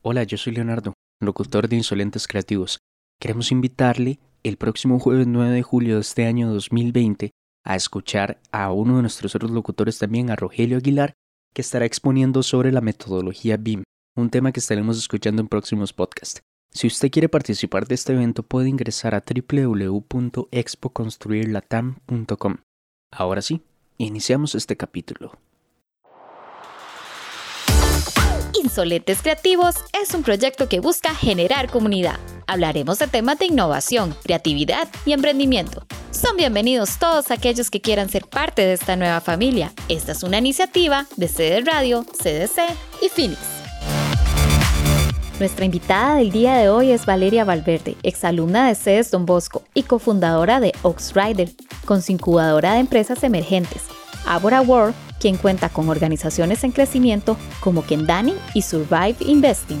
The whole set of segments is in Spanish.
Hola, yo soy Leonardo, locutor de Insolentes Creativos. Queremos invitarle el próximo jueves 9 de julio de este año 2020 a escuchar a uno de nuestros otros locutores también, a Rogelio Aguilar, que estará exponiendo sobre la metodología BIM, un tema que estaremos escuchando en próximos podcasts. Si usted quiere participar de este evento puede ingresar a www.expoconstruirlatam.com. Ahora sí, iniciamos este capítulo. Insolentes Creativos es un proyecto que busca generar comunidad. Hablaremos de temas de innovación, creatividad y emprendimiento. Son bienvenidos todos aquellos que quieran ser parte de esta nueva familia. Esta es una iniciativa de CD Radio, CDC y Phoenix. Nuestra invitada del día de hoy es Valeria Valverde, exalumna de CES Don Bosco y cofundadora de Oxrider, con su incubadora de empresas emergentes, Abora World quien cuenta con organizaciones en crecimiento como Kendani y Survive Investing.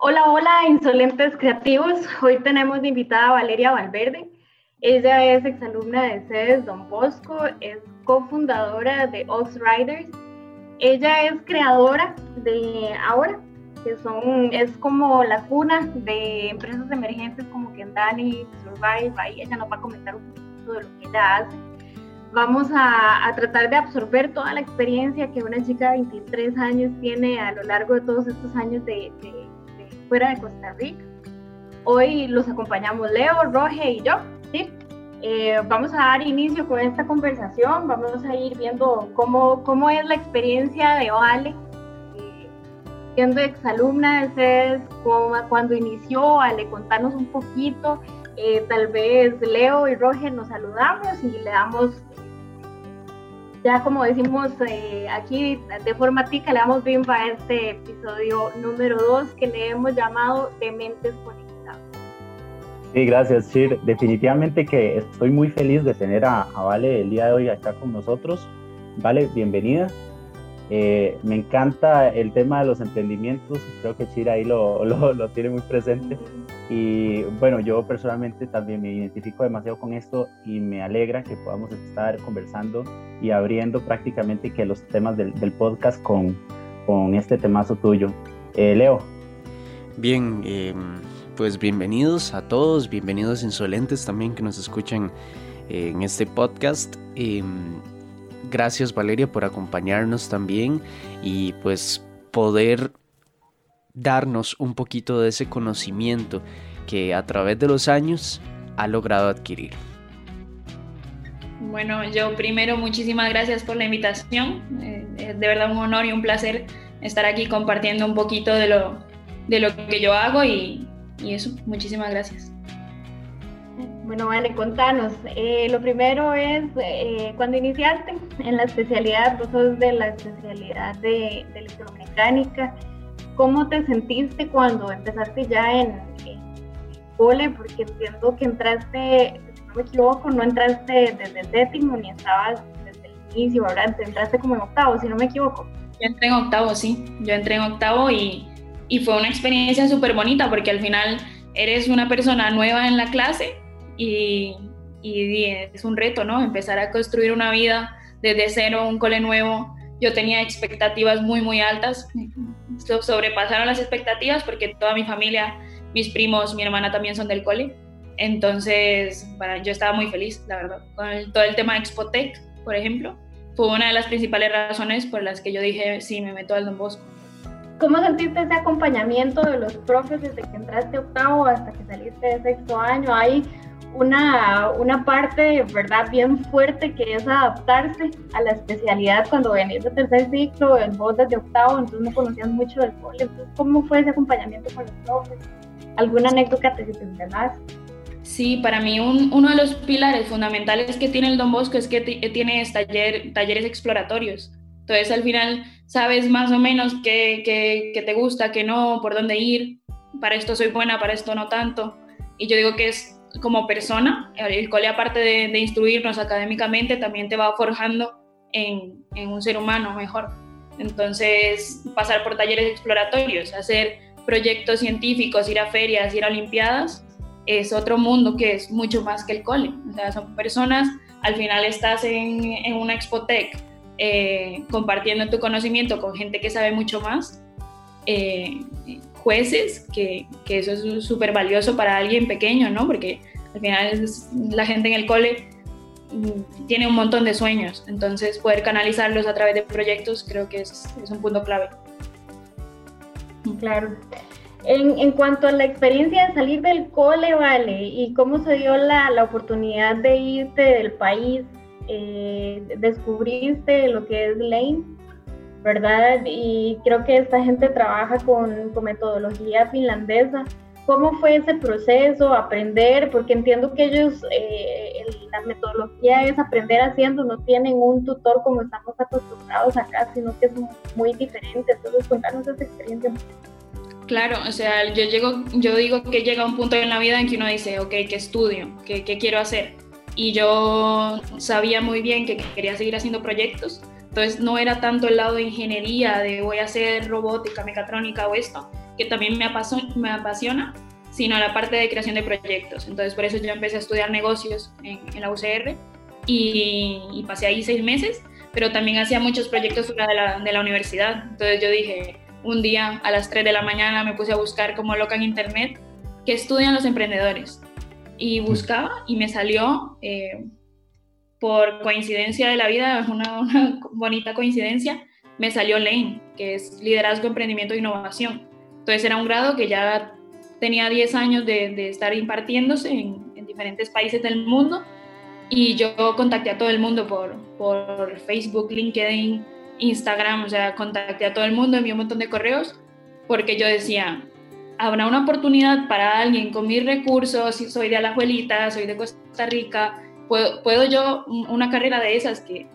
Hola, hola, insolentes creativos. Hoy tenemos de invitada a Valeria Valverde. Ella es exalumna de CEDES Don Bosco, es cofundadora de Ox Riders. Ella es creadora de ahora que son, es como la cuna de empresas emergentes como Kendani, Survive, ahí ella nos va a comentar un poquito de lo que ella hace. Vamos a, tratar de absorber toda la experiencia que una chica de 23 años tiene a lo largo de todos estos años de, fuera de Costa Rica. Hoy los acompañamos Leo, Roge y yo. ¿sí? Eh, vamos a dar inicio con esta conversación, vamos a ir viendo cómo, cómo es la experiencia de Vale siendo exalumna de CES, cuando inició, Ale, contarnos un poquito, eh, tal vez Leo y Roger nos saludamos y le damos, ya como decimos eh, aquí de forma tica, le damos bimba a este episodio número 2 que le hemos llamado Dementes Conectados. Sí, gracias, Shir. Definitivamente que estoy muy feliz de tener a, a Vale el día de hoy acá con nosotros. Vale, bienvenida. Eh, me encanta el tema de los emprendimientos, creo que Chira ahí lo, lo, tiene muy presente. Y bueno, yo personalmente también me identifico demasiado con esto y me alegra que podamos estar conversando y abriendo prácticamente que los temas del, podcast con, con este temazo tuyo. Eh, Leo. Bien, em, pues bienvenidos a todos, bienvenidos insolentes también que nos escuchan en este podcast. Gracias Valeria por acompañarnos también y pues poder darnos un poquito de ese conocimiento que a través de los años ha logrado adquirir. Bueno, yo primero muchísimas gracias por la invitación. Eh, es de verdad un honor y un placer estar aquí compartiendo un poquito de lo, de lo que yo hago y, y eso, muchísimas gracias. Bueno, vale, contanos. Eh, lo primero es, eh, cuando iniciaste en la especialidad, vos sos de la especialidad de, electromecánica, ¿cómo te sentiste cuando empezaste ya en, en cole? Porque entiendo que entraste, si no me equivoco, no entraste desde el séptimo ni estabas desde el inicio, ahora entraste como en octavo, si no me equivoco. Yo entré en octavo, sí, yo entré en octavo y, y fue una experiencia súper bonita porque al final eres una persona nueva en la clase y, es un reto, ¿no? Empezar a construir una vida desde cero, un cole nuevo. Yo tenía expectativas muy, muy altas, sobrepasaron las expectativas porque toda mi familia, mis primos, mi hermana también son del cole. Entonces, para, yo estaba muy feliz, la verdad. Con todo el tema de Expotec, por ejemplo, fue una de las principales razones por las que yo dije, sí, me meto al Don Bosco. ¿Cómo sentiste ese acompañamiento de los profes desde que entraste octavo hasta que saliste de sexto año? ¿Hay una, una parte, ¿verdad?, bien fuerte que es adaptarse a la especialidad cuando venís de tercer ciclo, en vos desde octavo, entonces no conocías mucho del cole. Entonces, ¿cómo fue ese acompañamiento con los profes? ¿Alguna anécdota que te entendás? Sí, para mí uno de los pilares fundamentales que tiene el Don Bosco es que tiene taller, talleres exploratorios. Entonces al final sabes más o menos qué, qué, qué te gusta, qué no, por dónde ir. Para esto soy buena, para esto no tanto. Y yo digo que es como persona. El cole, aparte de, instruirnos académicamente, también te va forjando en, un ser humano mejor. Entonces, pasar por talleres exploratorios, hacer proyectos científicos, ir a ferias, ir a olimpiadas, es otro mundo que es mucho más que el cole. O sea, son personas, al final estás en, en una expotec eh, compartiendo tu conocimiento con gente que sabe mucho más, eh, jueces, que, que, eso es súper valioso para alguien pequeño, ¿no? Porque al final la gente en el cole mm, tiene un montón de sueños, entonces poder canalizarlos a través de proyectos creo que es, es un punto clave. Claro. En, en, cuanto a la experiencia de salir del cole, vale, y cómo se dio la, la oportunidad de irte del país, eh, descubriste lo que es Lane, ¿verdad? Y creo que esta gente trabaja con, con, metodología finlandesa. ¿Cómo fue ese proceso, aprender? Porque entiendo que ellos, eh, la metodología es aprender haciendo, no tienen un tutor como estamos acostumbrados acá, sino que es muy diferente. Entonces, contanos esa experiencia. Claro, o sea, yo, llego, yo digo que llega un punto en la vida en que uno dice, ok, ¿qué estudio? ¿Qué, qué quiero hacer? Y yo sabía muy bien que quería seguir haciendo proyectos, entonces no era tanto el lado de ingeniería, de voy a hacer robótica, mecatrónica o esto, que también me apasiona, sino la parte de creación de proyectos. Entonces por eso yo empecé a estudiar negocios en, la UCR y, pasé ahí seis meses, pero también hacía muchos proyectos fuera de la, universidad. Entonces yo dije, un día a las 3 de la mañana me puse a buscar como loca en internet qué estudian los emprendedores. Y buscaba y me salió, eh, por coincidencia de la vida, una, una bonita coincidencia, me salió Lane, que es Liderazgo, Emprendimiento e Innovación. Entonces era un grado que ya tenía 10 años de, estar impartiéndose en, en, diferentes países del mundo y yo contacté a todo el mundo por, Facebook, LinkedIn, Instagram, o sea, contacté a todo el mundo, envié un montón de correos, porque yo decía, habrá una oportunidad para alguien con mis recursos, soy de Alajuelita, soy de Costa Rica, puedo, puedo yo una carrera de esas que,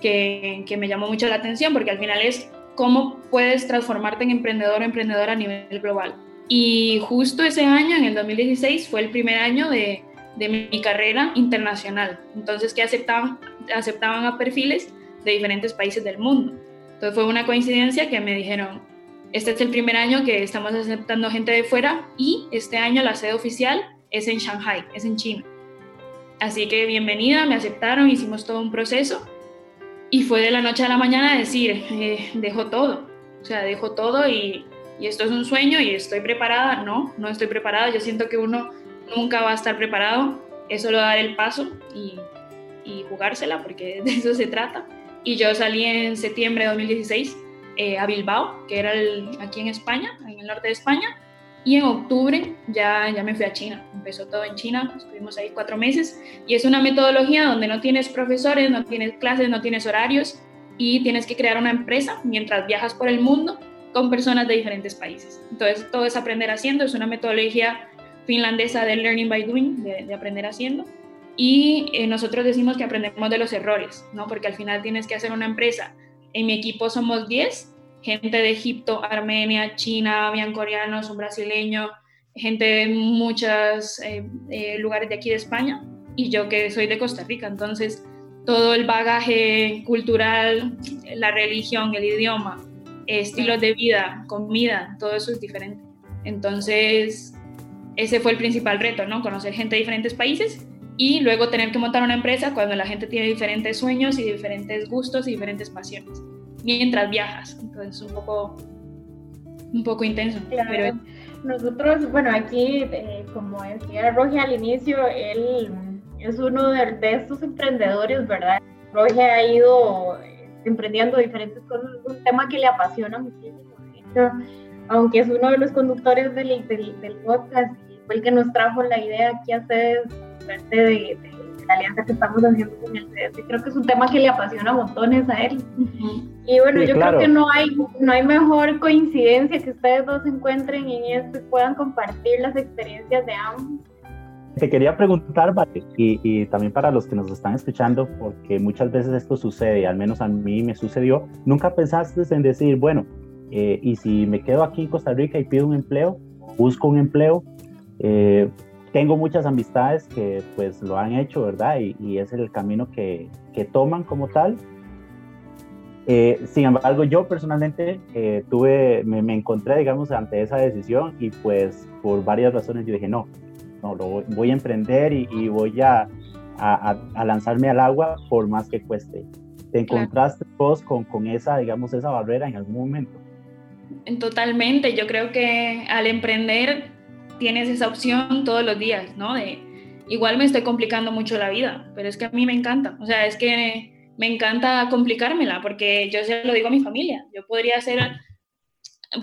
que, me llamó mucho la atención, porque al final es cómo puedes transformarte en emprendedor o emprendedora a nivel global. Y justo ese año, en el 2016, fue el primer año de, de mi carrera internacional. Entonces, que aceptaban, aceptaban a perfiles de diferentes países del mundo. Entonces fue una coincidencia que me dijeron, este es el primer año que estamos aceptando gente de fuera y este año la sede oficial es en Shanghai, es en China. Así que bienvenida, me aceptaron, hicimos todo un proceso. Y fue de la noche a la mañana decir, eh, dejo todo, o sea, dejo todo y, y esto es un sueño y estoy preparada. No, no estoy preparada, yo siento que uno nunca va a estar preparado, es solo dar el paso y, y jugársela porque de eso se trata. Y yo salí en septiembre de 2016 eh, a Bilbao, que era aquí en España, en el norte de España, y en octubre ya, ya me fui a China. Empezó todo en China, estuvimos ahí cuatro meses y es una metodología donde no tienes profesores, no tienes clases, no tienes horarios y tienes que crear una empresa mientras viajas por el mundo con personas de diferentes países. Entonces todo es aprender haciendo, es una metodología finlandesa de learning by doing, de, de aprender haciendo y eh, nosotros decimos que aprendemos de los errores, ¿no? Porque al final tienes que hacer una empresa. En mi equipo somos 10, gente de Egipto, Armenia, China, habían coreanos, un brasileño, gente de muchos eh, eh, lugares de aquí de España y yo que soy de Costa Rica. Entonces, todo el bagaje cultural, la religión, el idioma, estilos de vida, comida, todo eso es diferente. Entonces, ese fue el principal reto, ¿no? Conocer gente de diferentes países y luego tener que montar una empresa cuando la gente tiene diferentes sueños y diferentes gustos y diferentes pasiones mientras viajas. Entonces, un poco, un poco intenso. Pero... Nosotros, bueno, aquí, eh, como decía Roge al inicio, él es uno de, de estos emprendedores, ¿verdad? Roge ha ido eh, emprendiendo diferentes cosas, es un tema que le apasiona muchísimo. aunque es uno de los conductores del, del, del podcast y fue el que nos trajo la idea aquí a ustedes de, de, la alianza que estamos haciendo con el. Creo que es un tema que le apasiona montones a él. Y bueno, Sí, yo claro. creo que no hay, no hay mejor coincidencia que ustedes dos se encuentren en esto y puedan compartir las experiencias de ambos. Te quería preguntar, Vale, y, y también para los que nos están escuchando, porque muchas veces esto sucede, al menos a mí me sucedió, ¿nunca pensaste en decir, bueno, eh, y si me quedo aquí en Costa Rica y pido un empleo, busco un empleo, eh, tengo muchas amistades que pues lo han hecho, ¿verdad? Y, y es el camino que, que toman como tal. Eh, sin embargo, yo personalmente eh, tuve, me, me, encontré, digamos, ante esa decisión y pues por varias razones yo dije, no, no, lo voy, voy a emprender y, y voy a, a, a, lanzarme al agua por más que cueste. ¿Te encontraste vos con, con esa, digamos, esa barrera en algún momento? Totalmente, yo creo que al emprender tienes esa opción todos los días, ¿no? De, igual me estoy complicando mucho la vida, pero es que a mí me encanta, o sea, es que me encanta complicármela, porque yo se lo digo a mi familia, yo podría hacer,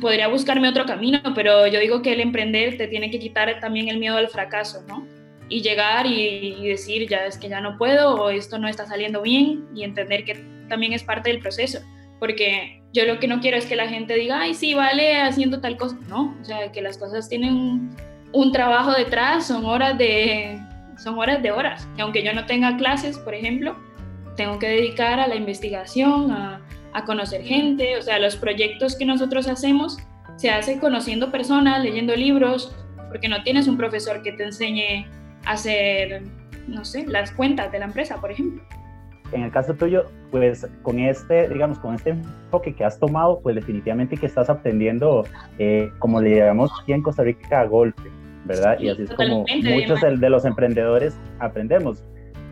podría buscarme otro camino, pero yo digo que el emprender te tiene que quitar también el miedo al fracaso, ¿no? Y llegar y, y decir, ya es que ya no puedo, o esto no está saliendo bien, y entender que también es parte del proceso, porque yo lo que no quiero es que la gente diga, ay, sí, vale, haciendo tal cosa. No, o sea, que las cosas tienen un, trabajo detrás, son horas de, son horas de horas. Y aunque yo no tenga clases, por ejemplo, tengo que dedicar a la investigación, a, a conocer gente, o sea, los proyectos que nosotros hacemos se hacen conociendo personas, leyendo libros, porque no tienes un profesor que te enseñe a hacer, no sé, las cuentas de la empresa, por ejemplo en el caso tuyo, pues con este, digamos, con este enfoque que has tomado, pues definitivamente que estás aprendiendo, eh, como le llamamos aquí en Costa Rica, a golpe, ¿verdad? y así es como muchos de los emprendedores aprendemos.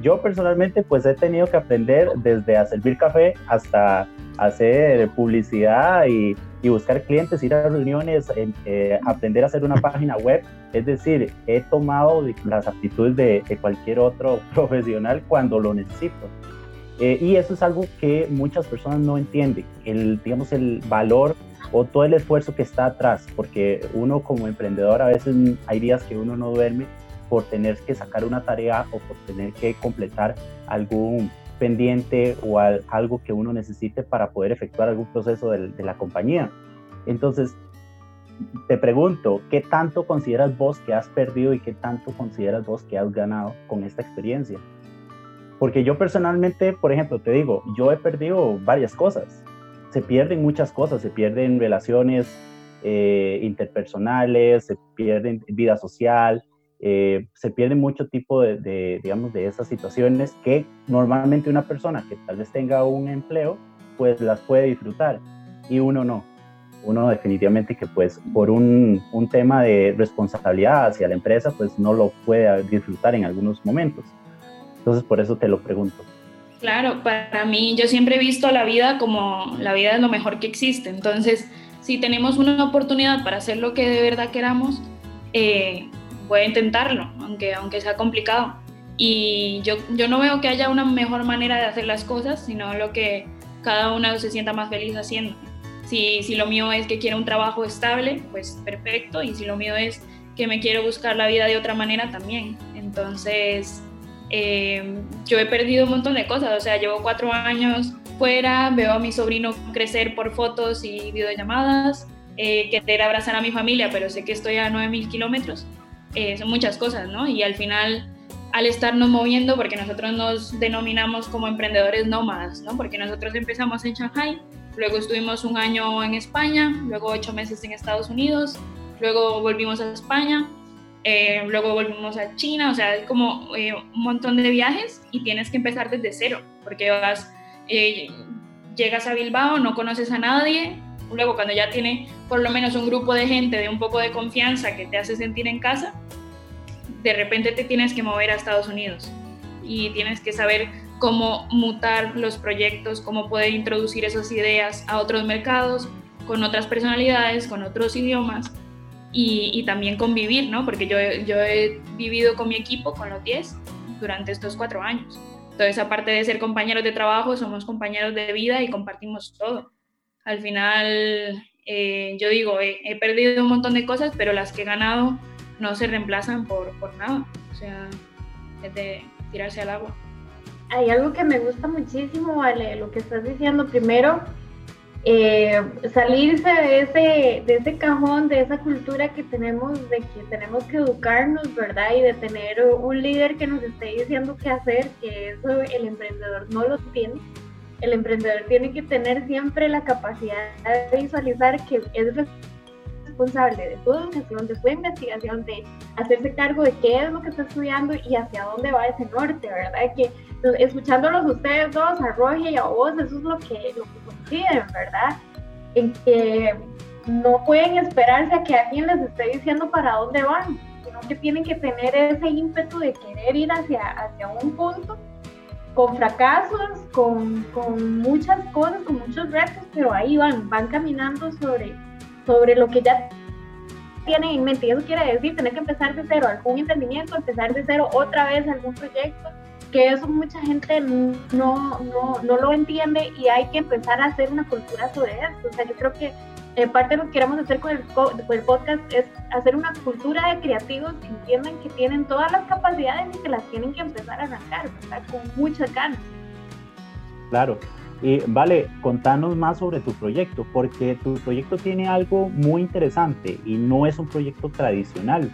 Yo personalmente, pues he tenido que aprender desde a servir café hasta hacer publicidad y, y buscar clientes, ir a reuniones, eh, aprender a hacer una página web. Es decir, he tomado las aptitudes de, de cualquier otro profesional cuando lo necesito. Eh, y eso es algo que muchas personas no entienden, el, digamos, el valor o todo el esfuerzo que está atrás, porque uno como emprendedor a veces hay días que uno no duerme por tener que sacar una tarea o por tener que completar algún pendiente o algo que uno necesite para poder efectuar algún proceso de, de la compañía. Entonces, te pregunto, ¿qué tanto consideras vos que has perdido y qué tanto consideras vos que has ganado con esta experiencia? Porque yo personalmente, por ejemplo, te digo, yo he perdido varias cosas. Se pierden muchas cosas, se pierden relaciones eh, interpersonales, se pierden vida social, eh, se pierde mucho tipo de, digamos, de esas situaciones que normalmente una persona que tal vez tenga un empleo, pues las puede disfrutar y uno no. Uno definitivamente que pues por un, un tema de responsabilidad hacia la empresa, pues no lo puede disfrutar en algunos momentos. Entonces, por eso te lo pregunto. Claro, para mí yo siempre he visto la vida como la vida es lo mejor que existe. Entonces, si tenemos una oportunidad para hacer lo que de verdad queramos, eh, voy a intentarlo, aunque, aunque sea complicado. Y yo, yo no veo que haya una mejor manera de hacer las cosas, sino lo que cada uno se sienta más feliz haciendo. Si, si lo mío es que quiero un trabajo estable, pues perfecto. Y si lo mío es que me quiero buscar la vida de otra manera, también. Entonces, eh, yo he perdido un montón de cosas, o sea, llevo cuatro años fuera, veo a mi sobrino crecer por fotos y videollamadas, eh, querer abrazar a mi familia, pero sé que estoy a 9.000 kilómetros, eh, son muchas cosas, ¿no? Y al final, al estarnos moviendo, porque nosotros nos denominamos como emprendedores nómadas, ¿no? Porque nosotros empezamos en Shanghai, luego estuvimos un año en España, luego ocho meses en Estados Unidos, luego volvimos a España eh, luego volvimos a China, o sea, es como eh, un montón de viajes y tienes que empezar desde cero, porque eh, llegas a Bilbao, no conoces a nadie, luego cuando ya tiene por lo menos un grupo de gente de un poco de confianza que te hace sentir en casa, de repente te tienes que mover a Estados Unidos y tienes que saber cómo mutar los proyectos, cómo poder introducir esas ideas a otros mercados, con otras personalidades, con otros idiomas y, también convivir, ¿no? Porque yo, yo he vivido con mi equipo, con los 10, durante estos cuatro años. Entonces, aparte de ser compañeros de trabajo, somos compañeros de vida y compartimos todo. Al final, eh, yo digo, he, perdido un montón de cosas, pero las que he ganado no se reemplazan por, por nada. O sea, es de tirarse al agua. Hay algo que me gusta muchísimo, Vale, lo que estás diciendo. Primero, eh, salirse de ese, de ese cajón, de esa cultura que tenemos, de que tenemos que educarnos, ¿verdad? Y de tener un líder que nos esté diciendo qué hacer, que eso el emprendedor no lo tiene. El emprendedor tiene que tener siempre la capacidad de visualizar que es responsable de su educación, de su investigación, de hacerse cargo de qué es lo que está estudiando y hacia dónde va ese norte, ¿verdad? Que escuchándolos ustedes dos, a Roger y a vos, eso es lo que, lo que coinciden, ¿verdad? En que no pueden esperarse a que alguien les esté diciendo para dónde van, sino que tienen que tener ese ímpetu de querer ir hacia, hacia un punto con fracasos, con, con, muchas cosas, con muchos retos, pero ahí van, van caminando sobre, sobre lo que ya tienen en mente. Y eso quiere decir tener que empezar de cero algún emprendimiento, empezar de cero otra vez algún proyecto, que eso mucha gente no, no, no lo entiende y hay que empezar a hacer una cultura sobre esto. O sea, yo creo que eh, parte de lo que queremos hacer con el, el, podcast es hacer una cultura de creativos que entiendan que tienen todas las capacidades y que las tienen que empezar a arrancar, ¿verdad? Con mucha ganas. Claro. Y vale, contanos más sobre tu proyecto, porque tu proyecto tiene algo muy interesante y no es un proyecto tradicional.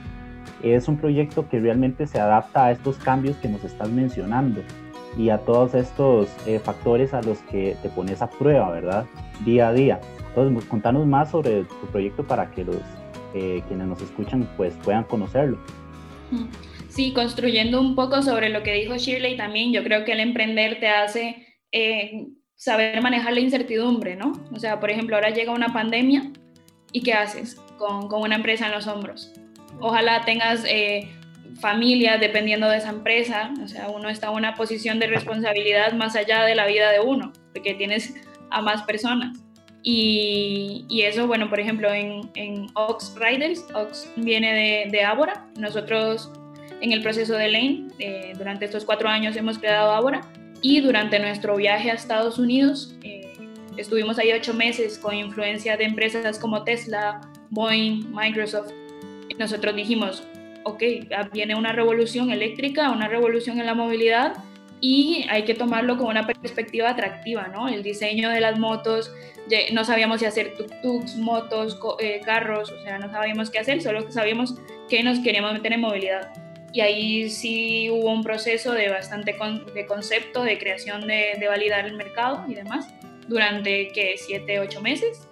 Es un proyecto que realmente se adapta a estos cambios que nos estás mencionando y a todos estos eh, factores a los que te pones a prueba, ¿verdad? Día a día. Entonces, pues, contanos más sobre tu proyecto para que los eh, quienes nos escuchan pues puedan conocerlo. Sí, construyendo un poco sobre lo que dijo Shirley también, yo creo que el emprender te hace eh, saber manejar la incertidumbre, ¿no? O sea, por ejemplo, ahora llega una pandemia y ¿qué haces con, con una empresa en los hombros? Ojalá tengas eh, familia dependiendo de esa empresa, o sea, uno está en una posición de responsabilidad más allá de la vida de uno, porque tienes a más personas. Y, eso, bueno, por ejemplo, en, Ox Riders, Ox viene de, de. Nosotros en el proceso de Lane, eh, durante estos cuatro años hemos creado Ábora y durante nuestro viaje a Estados Unidos eh, estuvimos ahí ocho meses con influencia de empresas como Tesla, Boeing, Microsoft. Y nosotros dijimos, ok, viene una revolución eléctrica, una revolución en la movilidad y hay que tomarlo con una perspectiva atractiva, ¿no? El diseño de las motos, no sabíamos si hacer tuk-tuks, motos, eh, carros, o sea, no sabíamos qué hacer, solo sabíamos que nos queríamos meter en movilidad. Y ahí sí hubo un proceso de bastante de concepto, de creación de, de, validar el mercado y demás, durante que siete, ocho meses.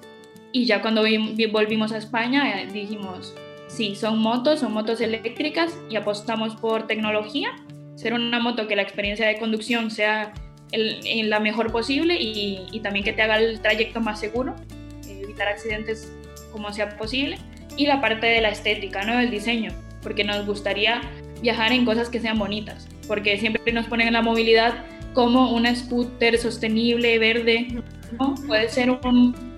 Y ya cuando volvimos a España eh, dijimos, sí, son motos, son motos eléctricas y apostamos por tecnología, ser una moto que la experiencia de conducción sea en la mejor posible y, también que te haga el trayecto más seguro, evitar accidentes como sea posible, y la parte de la estética, ¿no? del diseño, porque nos gustaría viajar en cosas que sean bonitas, porque siempre nos ponen en la movilidad como una scooter sostenible, verde, ¿no? puede ser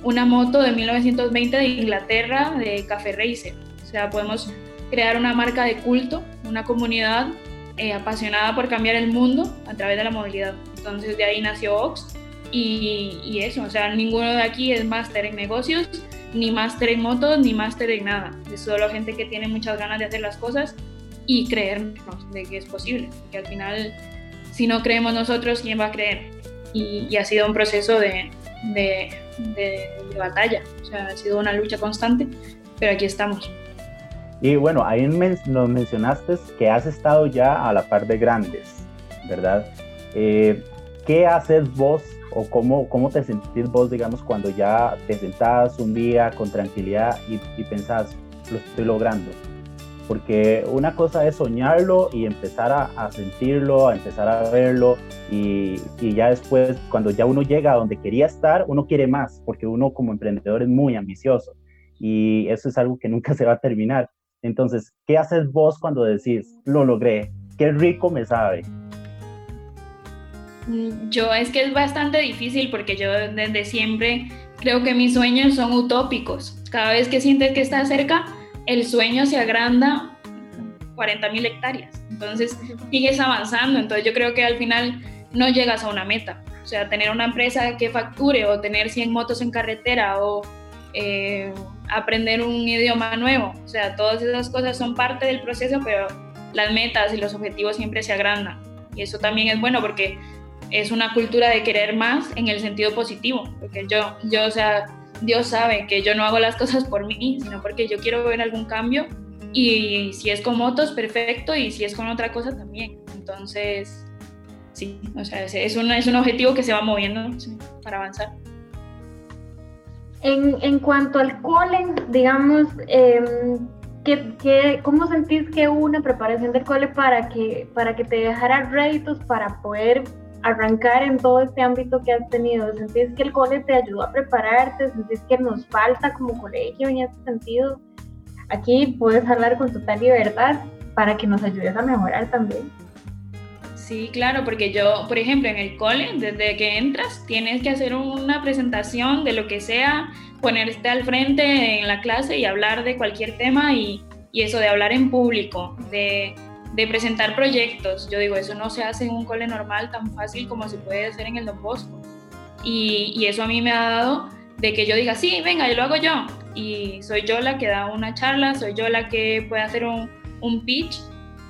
una moto de 1920 de Inglaterra de Café Racer, sea, podemos crear una marca de culto, una comunidad eh, apasionada por cambiar el mundo a través de la movilidad. Entonces de ahí nació Ox y, eso, o sea, ninguno de aquí es máster en negocios, ni máster en motos, ni máster en nada. Es solo gente que tiene muchas ganas de hacer las cosas y creernos de que es posible, porque al final, si no creemos nosotros, ¿quién va a creer? Y, ha sido un proceso de, de, de, batalla, o sea, ha sido una lucha constante, pero aquí estamos. Y bueno, ahí nos mencionaste que has estado ya a la par de grandes, ¿verdad? Eh, ¿Qué haces vos o cómo, cómo te sentís vos, digamos, cuando ya te sentás un día con tranquilidad y, y pensás, lo estoy logrando? Porque una cosa es soñarlo y empezar a, a sentirlo, a empezar a verlo y, y, ya después, cuando ya uno llega a donde quería estar, uno quiere más, porque uno como emprendedor es muy ambicioso y eso es algo que nunca se va a terminar. Entonces, ¿qué haces vos cuando decís, lo logré? Qué rico me sabe. Mm, yo es que es bastante difícil porque yo desde siempre creo que mis sueños son utópicos. Cada vez que sientes que estás cerca, el sueño se agranda 40 mil hectáreas. Entonces sigues avanzando. Entonces yo creo que al final no llegas a una meta. O sea, tener una empresa que facture o tener 100 motos en carretera o eh, aprender un idioma nuevo. O sea, todas esas cosas son parte del proceso, pero las metas y los objetivos siempre se agrandan. Y eso también es bueno porque es una cultura de querer más en el sentido positivo. Porque yo, yo, o sea, Dios sabe que yo no hago las cosas por mí, sino porque yo quiero ver algún cambio. Y si es con motos, perfecto. Y si es con otra cosa, también. Entonces, sí, o sea, es, un, es un objetivo que se va moviendo para avanzar. En, en cuanto al cole, digamos, eh, ¿qué, cómo sentís que una preparación del cole para que, para que te dejara réditos para poder arrancar en todo este ámbito que has tenido? ¿Sentís que el cole te ayudó a prepararte? ¿Sentís que nos falta como colegio en ese sentido? Aquí puedes hablar con total libertad para que nos ayudes a mejorar también. Sí, claro, porque yo, por ejemplo, en el cole, desde que entras, tienes que hacer una presentación de lo que sea, ponerte al frente en la clase y hablar de cualquier tema y, y eso de hablar en público, de, de, presentar proyectos. Yo digo, eso no se hace en un cole normal tan fácil como se puede hacer en el Don Bosco. Y, y eso a mí me ha dado de que yo diga, sí, venga, yo lo hago yo. Y soy yo la que da una charla, soy yo la que puede hacer un, un pitch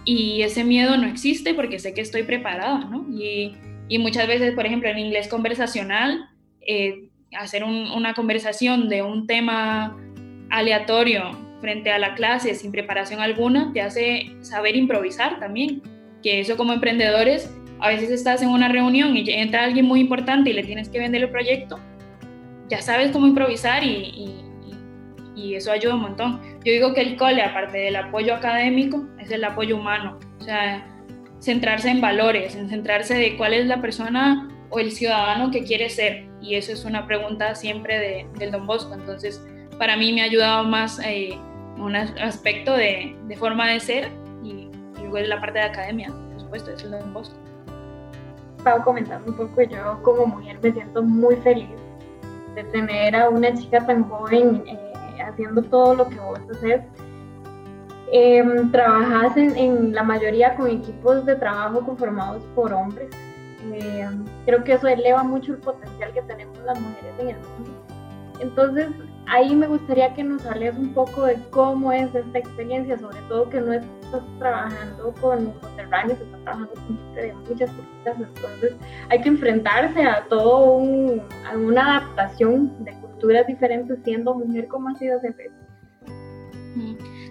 y ese miedo no existe porque sé que estoy preparada, ¿no? Y, y muchas veces, por ejemplo, en inglés conversacional, eh, hacer una conversación de un tema aleatorio frente a la clase sin preparación alguna te hace saber improvisar también, que eso como emprendedores, a veces estás en una reunión y entra alguien muy importante y le tienes que vender el proyecto, ya sabes cómo improvisar y y eso ayuda un montón. Yo digo que el cole, aparte del apoyo académico, es el apoyo humano, o sea, centrarse en valores, en centrarse de cuál es la persona o el ciudadano que quiere ser. Y eso es una pregunta siempre de, del Don Bosco. Entonces, para mí me ha ayudado más eh, un aspecto de, de, forma de ser y, luego es la parte de academia, por supuesto, es el Don Bosco. Estaba comentando un poco, yo como mujer me siento muy feliz de tener a una chica tan joven. Eh, haciendo todo lo que vos haces. Eh, trabajas en, la mayoría con equipos de trabajo conformados por hombres. Em, creo que eso eleva mucho el potencial que tenemos las mujeres en el mundo. Entonces, ahí me gustaría que nos hables un poco de cómo es esta experiencia, sobre todo que no estás trabajando con conterráneos, estás trabajando con gente de muchas culturas, entonces hay que enfrentarse a todo un, a una adaptación de diferentes siendo mujer, ¿cómo ha sido reto?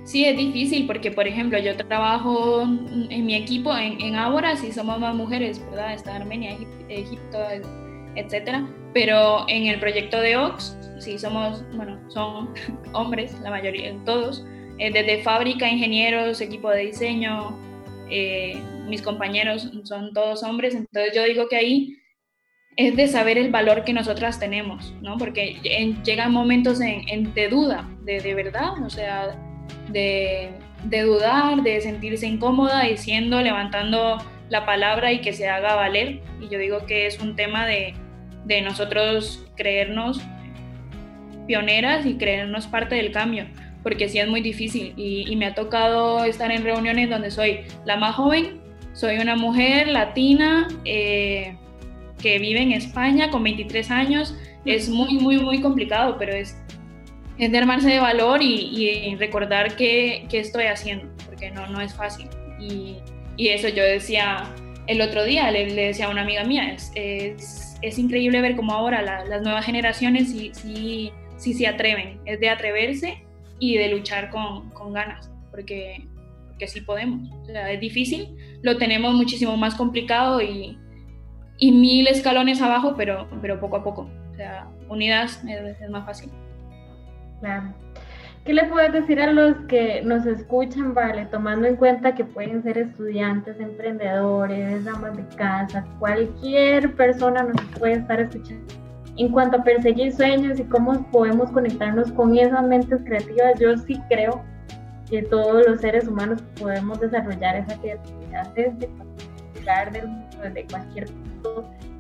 Sí, es difícil porque, por ejemplo, yo trabajo en mi equipo en, en Ábora, sí somos más mujeres, ¿verdad? Está Armenia, Egipto, etcétera. Pero en el proyecto de Ox, sí somos, bueno, son hombres, la mayoría, todos, eh, desde fábrica, ingenieros, equipo de diseño, eh, mis compañeros son todos hombres, entonces yo digo que ahí es de saber el valor que nosotras tenemos, ¿no? Porque llegan momentos en, de duda, de, verdad, o sea, de, de, dudar, de sentirse incómoda diciendo, levantando la palabra y que se haga valer. Y yo digo que es un tema de, de nosotros creernos pioneras y creernos parte del cambio, porque sí es muy difícil y, y me ha tocado estar en reuniones donde soy la más joven, soy una mujer latina, eh, que vive en España con 23 años. Es muy, muy, muy complicado, pero es, es de armarse de valor y, recordar qué, qué, estoy haciendo, porque no, no es fácil. Y, y eso yo decía el otro día, le, le decía a una amiga mía, es, es, es increíble ver cómo ahora las nuevas generaciones sí, sí, sí se atreven, es de atreverse y de luchar con, con ganas, porque, porque sí podemos. O sea, es difícil, lo tenemos muchísimo más complicado y, y mil escalones abajo, pero, pero poco a poco. O sea, unidas es, más fácil. Claro. ¿Qué le puedes decir a los que nos escuchan, vale, tomando en cuenta que pueden ser estudiantes, emprendedores, amas de casa, cualquier persona nos puede estar escuchando? En cuanto a perseguir sueños y cómo podemos conectarnos con esas mentes creativas, yo sí creo que todos los seres humanos podemos desarrollar esa creatividad desde cualquier desde cualquier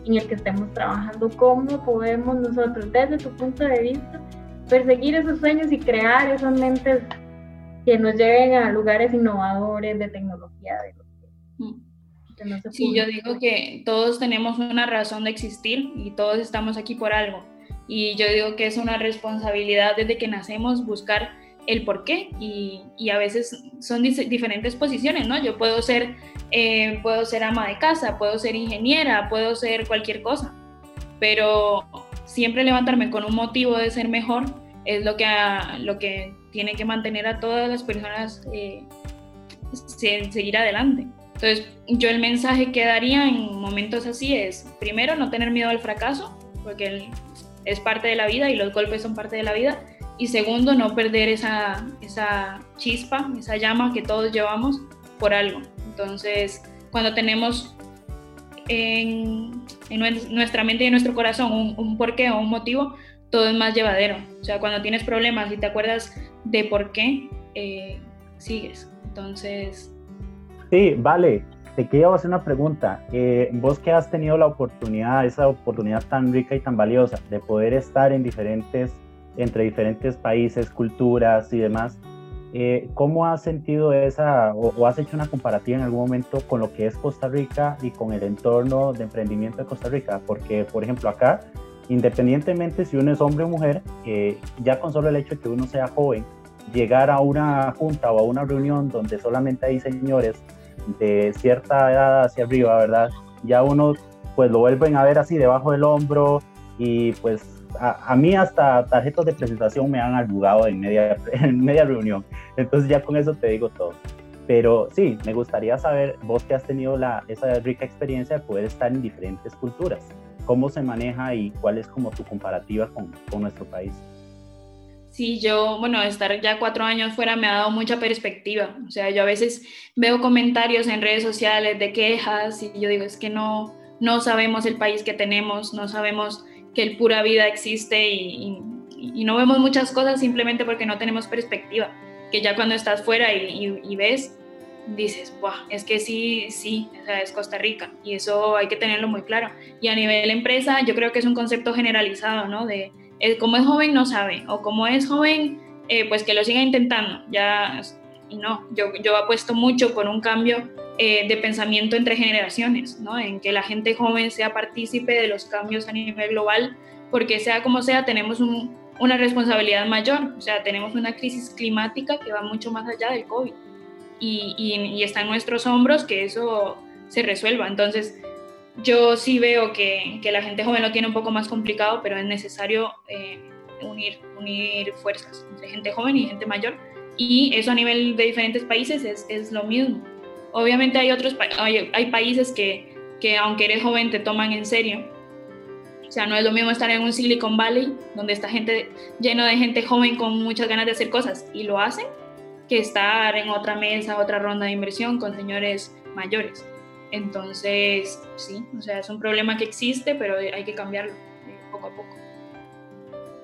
en el que estemos trabajando, cómo podemos nosotros, desde tu punto de vista, perseguir esos sueños y crear esas mentes que nos lleven a lugares innovadores de tecnología. De mm. sí, yo digo que todos tenemos una razón de existir y todos estamos aquí por algo. Y yo digo que es una responsabilidad desde que nacemos buscar el por qué y, a veces son diferentes posiciones, ¿no? Yo puedo ser, eh, puedo ser ama de casa, puedo ser ingeniera, puedo ser cualquier cosa, pero siempre levantarme con un motivo de ser mejor es lo que, lo que tiene que mantener a todas las personas eh, seguir adelante. Entonces, yo el mensaje que daría en momentos así es, primero, no tener miedo al fracaso, porque es parte de la vida y los golpes son parte de la vida, y segundo, no perder esa, esa chispa, esa llama que todos llevamos por algo. Entonces, cuando tenemos en, en nuestra mente y en nuestro corazón un, un porqué o un motivo, todo es más llevadero. O sea, cuando tienes problemas y te acuerdas de por qué, eh, sigues. Entonces... Sí, vale. te quiero hacer una pregunta. Eh, vos que has tenido la oportunidad, esa oportunidad tan rica y tan valiosa de poder estar en diferentes, entre diferentes países, culturas y demás, eh, ¿cómo has sentido esa o, has hecho una comparativa en algún momento con lo que es Costa Rica y con el entorno de emprendimiento de Costa Rica? Porque, por ejemplo, acá, independientemente si uno es hombre o mujer, eh, ya con solo el hecho de que uno sea joven, llegar a una junta o a una reunión donde solamente hay señores de cierta edad hacia arriba, ¿verdad? Ya uno pues lo vuelven a ver así debajo del hombro y pues a, mí hasta tarjetas de presentación me han arrugado en media, en media reunión. Entonces ya con eso te digo todo. Pero sí, me gustaría saber, vos que has tenido la, esa rica experiencia de poder estar en diferentes culturas, cómo se maneja y cuál es como tu comparativa con, con nuestro país. Sí, yo, bueno, estar ya cuatro años fuera me ha dado mucha perspectiva. O sea, yo a veces veo comentarios en redes sociales de quejas y yo digo, es que no, no sabemos el país que tenemos, no sabemos que el pura vida existe y, no vemos muchas cosas simplemente porque no tenemos perspectiva. Que ya cuando estás fuera y, ves, dices, Buah, es que sí, sí, o sea, es Costa Rica y eso hay que tenerlo muy claro. Y a nivel empresa, yo creo que es un concepto generalizado, ¿no? De como es joven no sabe, o como es joven, eh, pues que lo siga intentando. Ya, y no, yo, yo apuesto mucho por un cambio eh, de pensamiento entre generaciones, ¿no? en que la gente joven sea partícipe de los cambios a nivel global, porque sea como sea, tenemos una responsabilidad mayor, o sea, tenemos una crisis climática que va mucho más allá del COVID y, y, y está en nuestros hombros que eso se resuelva. Entonces, yo sí veo que, que, la gente joven lo tiene un poco más complicado, pero es necesario eh, unir, unir fuerzas entre gente joven y gente mayor. Y eso a nivel de diferentes países es, es lo mismo. Obviamente hay otros hay, hay países que, que, aunque eres joven, te toman en serio. O sea, no es lo mismo estar en un Silicon Valley, donde está gente lleno de gente joven con muchas ganas de hacer cosas y lo hacen, que estar en otra mesa, otra ronda de inversión con señores mayores. Entonces, sí, o sea, es un problema que existe, pero hay que cambiarlo eh, poco a poco.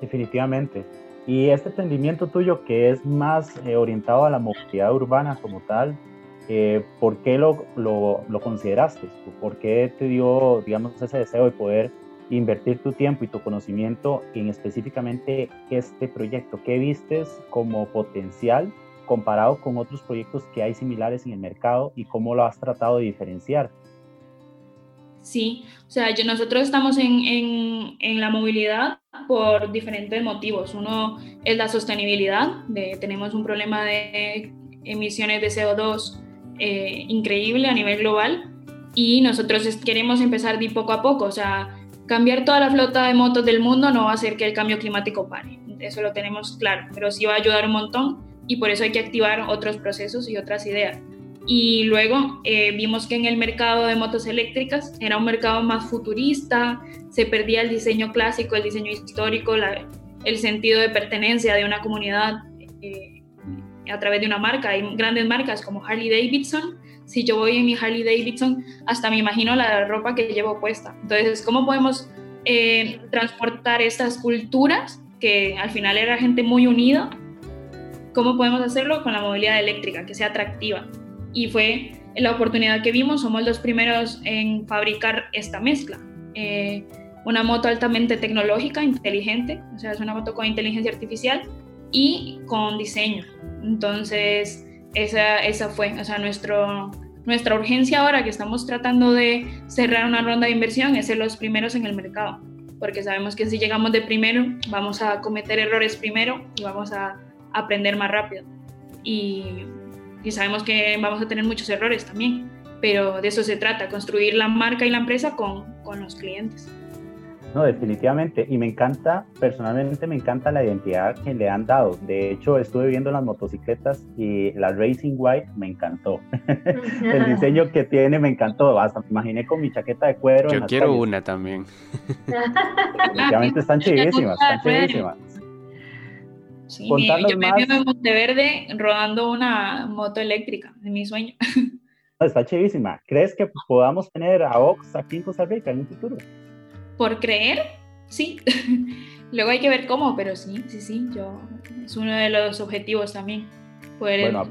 Definitivamente. Y este emprendimiento tuyo que es más eh, orientado a la movilidad urbana como tal, eh, ¿por qué lo, lo, lo, consideraste? ¿Por qué te dio, digamos, ese deseo de poder invertir tu tiempo y tu conocimiento en específicamente este proyecto? ¿Qué vistes como potencial comparado con otros proyectos que hay similares en el mercado y cómo lo has tratado de diferenciar. Sí, o sea, yo, nosotros estamos en, en, en, la movilidad por diferentes motivos. Uno es la sostenibilidad, de, tenemos un problema de emisiones de CO2 eh, increíble a nivel global y nosotros queremos empezar de poco a poco, o sea, cambiar toda la flota de motos del mundo no va a hacer que el cambio climático pare, eso lo tenemos claro, pero sí va a ayudar un montón y por eso hay que activar otros procesos y otras ideas. Y luego eh, vimos que en el mercado de motos eléctricas era un mercado más futurista, se perdía el diseño clásico, el diseño histórico, el sentido de pertenencia de una comunidad eh, a través de una marca. Hay grandes marcas como Harley Davidson. Si yo voy en mi Harley Davidson, hasta me imagino la ropa que llevo puesta. Entonces, ¿cómo podemos eh, transportar estas culturas que al final era gente muy unida ¿Cómo podemos hacerlo? Con la movilidad eléctrica, que sea atractiva. Y fue la oportunidad que vimos, somos los primeros en fabricar esta mezcla. Eh, una moto altamente tecnológica, inteligente, o sea, es una moto con inteligencia artificial y con diseño. Entonces, esa, esa fue, o sea, nuestro, nuestra urgencia ahora que estamos tratando de cerrar una ronda de inversión es ser los primeros en el mercado, porque sabemos que si llegamos de primero, vamos a cometer errores primero y vamos a aprender más rápido. Y, y sabemos que vamos a tener muchos errores también, pero de eso se trata, construir la marca y la empresa con, con los clientes. No, definitivamente. Y me encanta, personalmente me encanta la identidad que le han dado. De hecho, estuve viendo las motocicletas y la Racing White me encantó. el diseño que tiene me encantó. Hasta me imaginé con mi chaqueta de cuero. Yo quiero una también. Definitivamente están chivísimas, están chivísimas. Sí, yo me veo en Monteverde rodando una moto eléctrica, es mi sueño. Está chivísima. ¿Crees que podamos tener a Ox aquí en Costa Rica en un futuro? Por creer, sí. Luego hay que ver cómo, pero sí, sí, sí, yo, es uno de los objetivos también. bueno,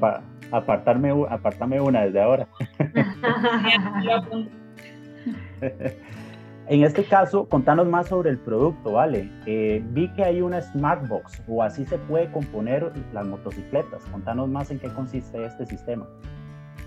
apartarme, apartarme una desde ahora. en este caso, contanos más sobre el producto, ¿vale? Eh, vi que hay una Smartbox o así se puede componer las motocicletas. Contanos más en qué consiste este sistema.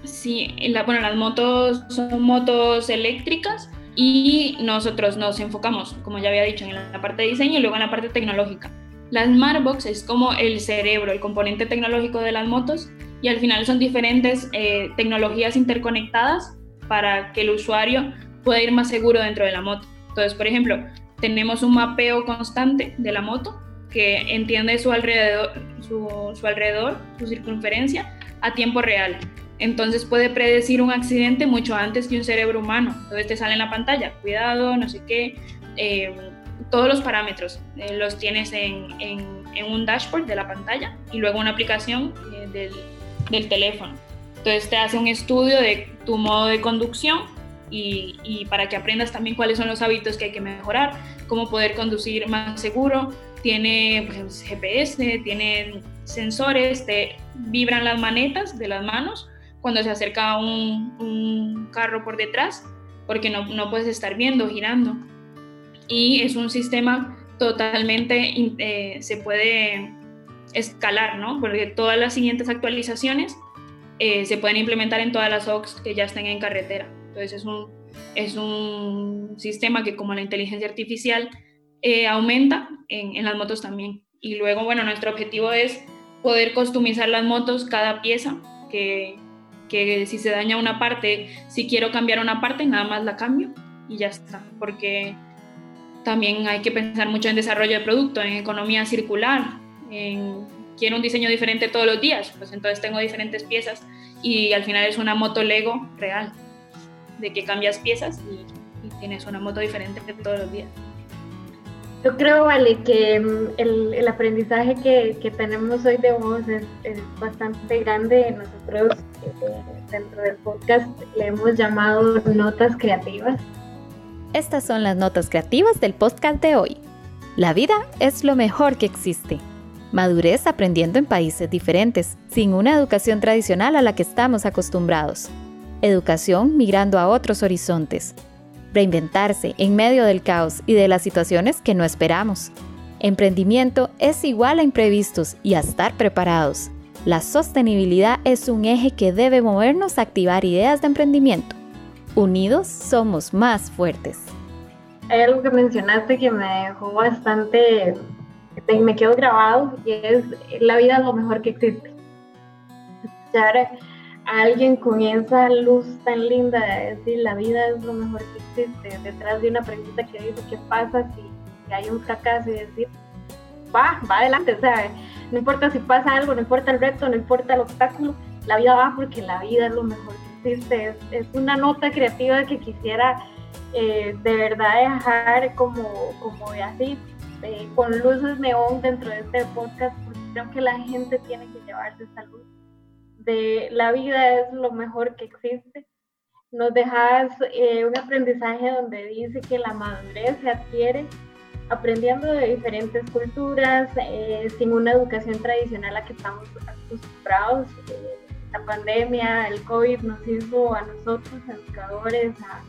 Sí, la, bueno, las motos son motos eléctricas y nosotros nos enfocamos, como ya había dicho, en la parte de diseño y luego en la parte tecnológica. La Smartbox es como el cerebro, el componente tecnológico de las motos y al final son diferentes eh, tecnologías interconectadas para que el usuario pueda ir más seguro dentro de la moto. Entonces, por ejemplo, tenemos un mapeo constante de la moto que entiende su alrededor, su, alrededor, su circunferencia a tiempo real. Entonces puede predecir un accidente mucho antes que un cerebro humano. Entonces te sale en la pantalla, cuidado, no sé qué, eh, todos los parámetros eh, los tienes en, en, un dashboard de la pantalla y luego una aplicación eh, del, del, teléfono. Entonces te hace un estudio de tu modo de conducción y, y, para que aprendas también cuáles son los hábitos que hay que mejorar, cómo poder conducir más seguro. Tiene pues, GPS, tiene sensores, te vibran las manetas de las manos cuando se acerca un, un carro por detrás, porque no, no, puedes estar viendo, girando. Y es un sistema totalmente, eh, se puede escalar, ¿no? Porque todas las siguientes actualizaciones eh, se pueden implementar en todas las OX que ya estén en carretera. Entonces es un, es un sistema que como la inteligencia artificial eh, aumenta en, en las motos también. Y luego, bueno, nuestro objetivo es poder customizar las motos, cada pieza que, que si se daña una parte, si quiero cambiar una parte, nada más la cambio y ya está, porque también hay que pensar mucho en desarrollo de producto, en economía circular, en quiero un diseño diferente todos los días, pues entonces tengo diferentes piezas y al final es una moto Lego real, de que cambias piezas y, tienes una moto diferente todos los días. Yo creo, Vale, que mm, el, el aprendizaje que, que, tenemos hoy de vos es, es bastante grande. Nosotros dentro del podcast le hemos llamado notas creativas. Estas son las notas creativas del podcast de hoy. La vida es lo mejor que existe. Madurez aprendiendo en países diferentes, sin una educación tradicional a la que estamos acostumbrados. Educación migrando a otros horizontes. Reinventarse en medio del caos y de las situaciones que no esperamos. Emprendimiento es igual a imprevistos y a estar preparados. La sostenibilidad es un eje que debe movernos a activar ideas de emprendimiento. Unidos somos más fuertes. Hay algo que mencionaste que me dejó bastante, me quedó grabado y es la vida es lo mejor que existe. Alguien con esa luz tan linda de decir la vida es lo mejor que existe, detrás de una pregunta que dice qué pasa si, hay un fracaso y decir va, va adelante, o sea, no importa si pasa algo, no importa el reto, no importa el obstáculo, la vida va porque la vida es lo mejor que existe. Es, una nota creativa que quisiera eh, de verdad dejar como, como así, eh, con luces neón dentro de este podcast, porque creo que la gente tiene que llevarse esa luz. La vida es lo mejor que existe. Nos dejas eh, un aprendizaje donde dice que la madurez se adquiere aprendiendo de diferentes culturas, eh, sin una educación tradicional a que estamos acostumbrados. Eh, la pandemia, el COVID nos hizo a nosotros, educadores, a,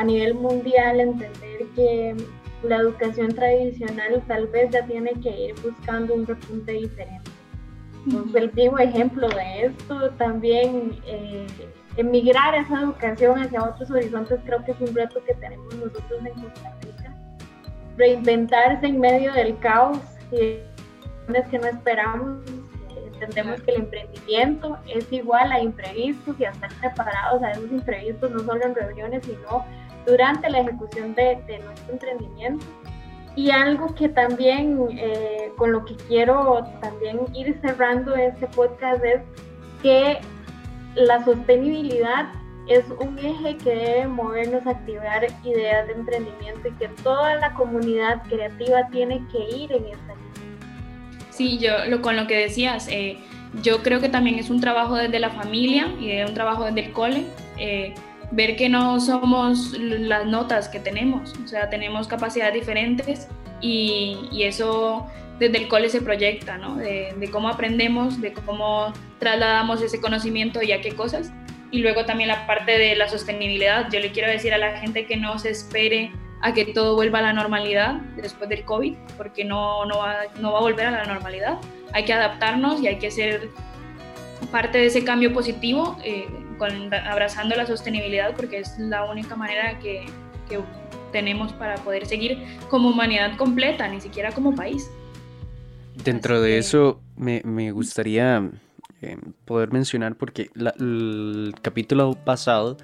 a nivel mundial, entender que la educación tradicional tal vez ya tiene que ir buscando un repunte diferente. El vivo ejemplo de esto también, eh, emigrar esa educación hacia otros horizontes, creo que es un reto que tenemos nosotros en Costa Rica reinventarse en medio del caos y es que no esperamos. Entendemos que el emprendimiento es igual a imprevistos y a estar preparados a esos imprevistos, no solo en reuniones, sino durante la ejecución de, nuestro emprendimiento. Y algo que también, eh, con lo que quiero también ir cerrando este podcast es que la sostenibilidad es un eje que debe movernos a activar ideas de emprendimiento y que toda la comunidad creativa tiene que ir en esta línea. Sí, yo lo, con lo que decías, eh, yo creo que también es un trabajo desde la familia y un trabajo desde el cole. Eh, ver que no somos las notas que tenemos, o sea, tenemos capacidades diferentes y, eso desde el cole se proyecta, ¿no? De, de, cómo aprendemos, de cómo trasladamos ese conocimiento y a qué cosas. Y luego también la parte de la sostenibilidad. Yo le quiero decir a la gente que no se espere a que todo vuelva a la normalidad después del COVID, porque no, no, va, no va a volver a la normalidad. Hay que adaptarnos y hay que ser parte de ese cambio positivo, eh, con, abrazando la sostenibilidad, porque es la única manera que, que tenemos para poder seguir como humanidad completa, ni siquiera como país. Dentro de eso me, me gustaría eh, poder mencionar, porque el capítulo pasado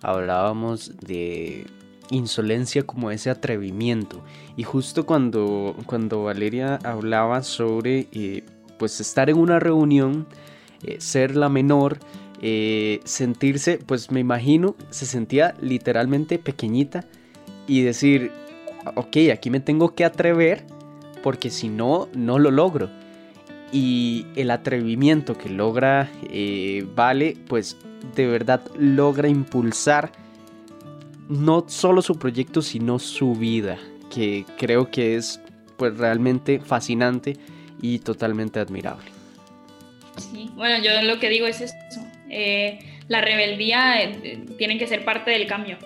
hablábamos de insolencia como ese atrevimiento. Y justo cuando, cuando Valeria hablaba sobre eh, pues estar en una reunión, eh, ser la menor, sentirse, pues me imagino, se sentía literalmente pequeñita y decir, ok, aquí me tengo que atrever porque si no, no lo logro. Y el atrevimiento que logra eh, Vale, pues de verdad logra impulsar no solo su proyecto, sino su vida, que creo que es pues realmente fascinante y totalmente admirable. Sí, bueno, yo lo que digo es eso. Eh, la rebeldía eh, tiene que ser parte del cambio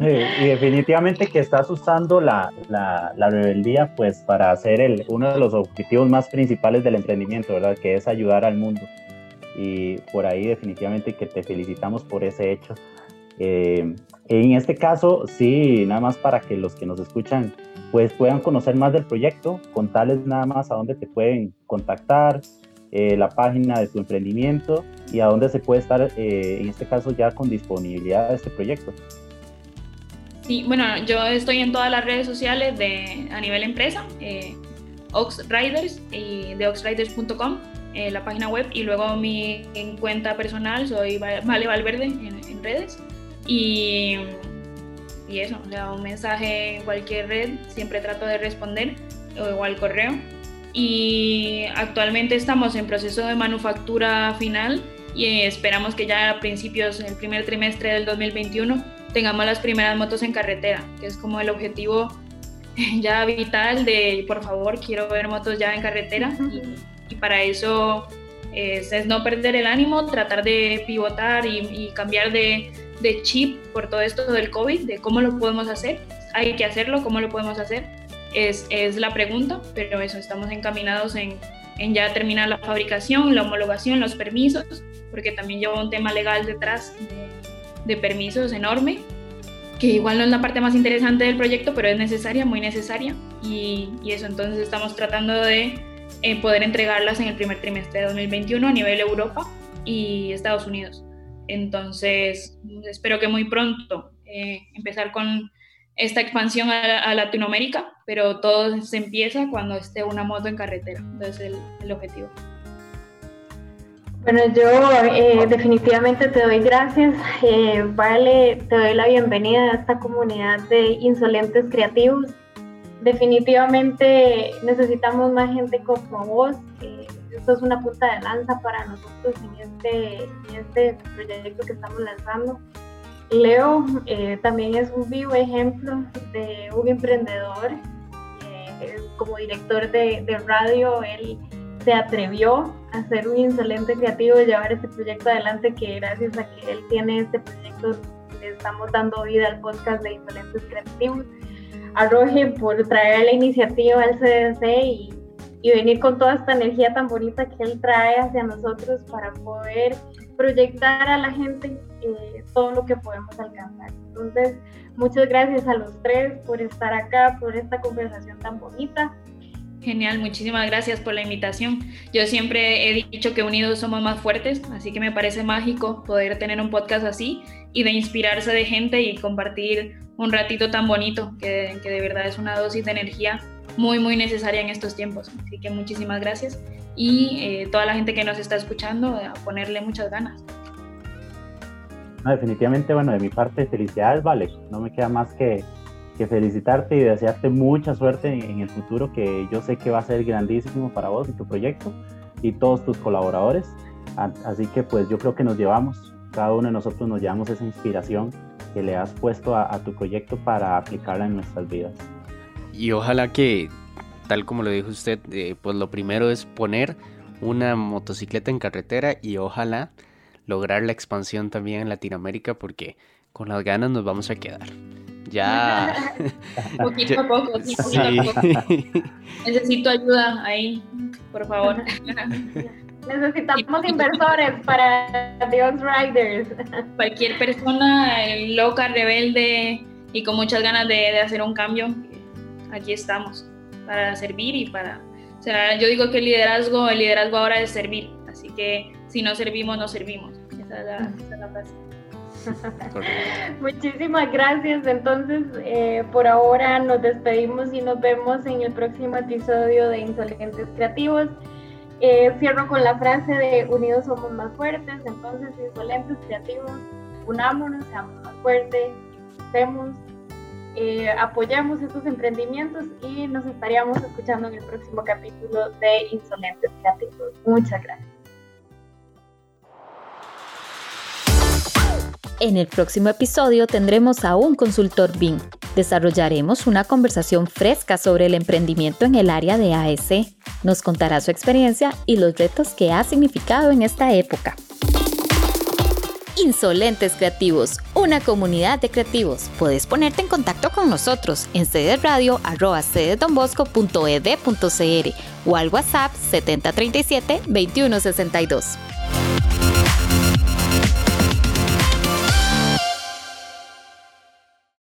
y definitivamente que estás usando la, la, rebeldía pues para hacer el, uno de los objetivos más principales del emprendimiento, ¿verdad? Que es ayudar al mundo. Y por ahí definitivamente que te felicitamos por ese hecho. Eh, en este caso, sí, nada más para que los que nos escuchan pues puedan conocer más del proyecto, contarles nada más a dónde te pueden contactar, eh, la página de tu emprendimiento y a dónde se puede estar, eh, en este caso, ya con disponibilidad de este proyecto. Sí, bueno, yo estoy en todas las redes sociales de, a nivel empresa, eh, Oxriders y de oxriders.com, eh, la página web, y luego mi cuenta personal, soy Vale Valverde en, redes. Y, y, eso, o sea, un mensaje en cualquier red, siempre trato de responder, o al correo. Y actualmente estamos en proceso de manufactura final y esperamos que ya a principios, el primer trimestre del 2021, tengamos las primeras motos en carretera, que es como el objetivo ya vital de, por favor, quiero ver motos ya en carretera. y, para eso es, no perder el ánimo, tratar de pivotar y, cambiar de, de, chip por todo esto del COVID, de cómo lo podemos hacer. Hay que hacerlo, cómo lo podemos hacer. Es, es la pregunta, pero eso, estamos encaminados en, en ya terminar la fabricación, la homologación, los permisos, porque también lleva un tema legal detrás de permisos enorme, que igual no es la parte más interesante del proyecto, pero es necesaria, muy necesaria. Y, eso, entonces estamos tratando de eh, poder entregarlas en el primer trimestre de 2021 a nivel Europa y Estados Unidos. Entonces, espero que muy pronto eh, empezar con esta expansión a, Latinoamérica, pero todo se empieza cuando esté una moto en carretera. Entonces, el, el objetivo. Bueno, yo eh, definitivamente te doy gracias. Eh, vale, te doy la bienvenida a esta comunidad de insolentes creativos. Definitivamente necesitamos más gente como vos. Eh, esto es una punta de lanza para nosotros en este, en este proyecto que estamos lanzando. Leo también es un vivo ejemplo de un emprendedor. como director de, radio, él se atrevió a ser un insolente creativo y llevar este proyecto adelante que gracias a que él tiene este proyecto le estamos dando vida al podcast de Insolentes Creativos. A Roger por traer la iniciativa al CDC y, y venir con toda esta energía tan bonita que él trae hacia nosotros para poder proyectar a la gente eh, todo lo que podemos alcanzar. Entonces, muchas gracias a los tres por estar acá, por esta conversación tan bonita. Genial, muchísimas gracias por la invitación. Yo siempre he dicho que unidos somos más fuertes, así que me parece mágico poder tener un podcast así y de inspirarse de gente y compartir un ratito tan bonito, que, de verdad es una dosis de energía muy, muy necesaria en estos tiempos. Así que muchísimas gracias y eh, toda la gente que nos está escuchando, a ponerle muchas ganas. Definitivamente, bueno, de mi parte, felicidades, vale. No me queda más que que felicitarte y desearte mucha suerte en, el futuro, que yo sé que va a ser grandísimo para vos y tu proyecto y todos tus colaboradores. Así que pues yo creo que nos llevamos, cada uno de nosotros nos llevamos esa inspiración que le has puesto a, tu proyecto para aplicarla en nuestras vidas. Y ojalá que tal como lo dijo usted, eh, pues lo primero es poner una motocicleta en carretera y ojalá lograr la expansión también en Latinoamérica porque con las ganas nos vamos a quedar. Ya. poquito a poco, sí, Necesito ayuda ahí, por favor. Necesitamos inversores para The Ox Riders. Cualquier persona loca, rebelde y con muchas ganas de, de hacer un cambio, aquí estamos para servir y para... O sea, yo digo que el liderazgo, el liderazgo ahora es servir, así que si no servimos, no servimos. Esa es la, esa es la frase. Muchísimas gracias. Entonces, eh, por ahora nos despedimos y nos vemos en el próximo episodio de Insolentes Creativos. Eh, cierro con la frase de unidos somos más fuertes. Entonces, Insolentes Creativos, unámonos, seamos más fuertes, disfrutemos, eh, apoyemos estos emprendimientos y nos estaríamos escuchando en el próximo capítulo de Insolentes Creativos. Muchas gracias. En el próximo episodio tendremos a un consultor BIM. Desarrollaremos una conversación fresca sobre el emprendimiento en el área de AEC. Nos contará su experiencia y los retos que ha significado en esta época. Insolentes Creativos, una comunidad de creativos. Puedes ponerte en contacto con nosotros en cdesradio.cdesdonbosco.ed.cr o al WhatsApp 7037 2162.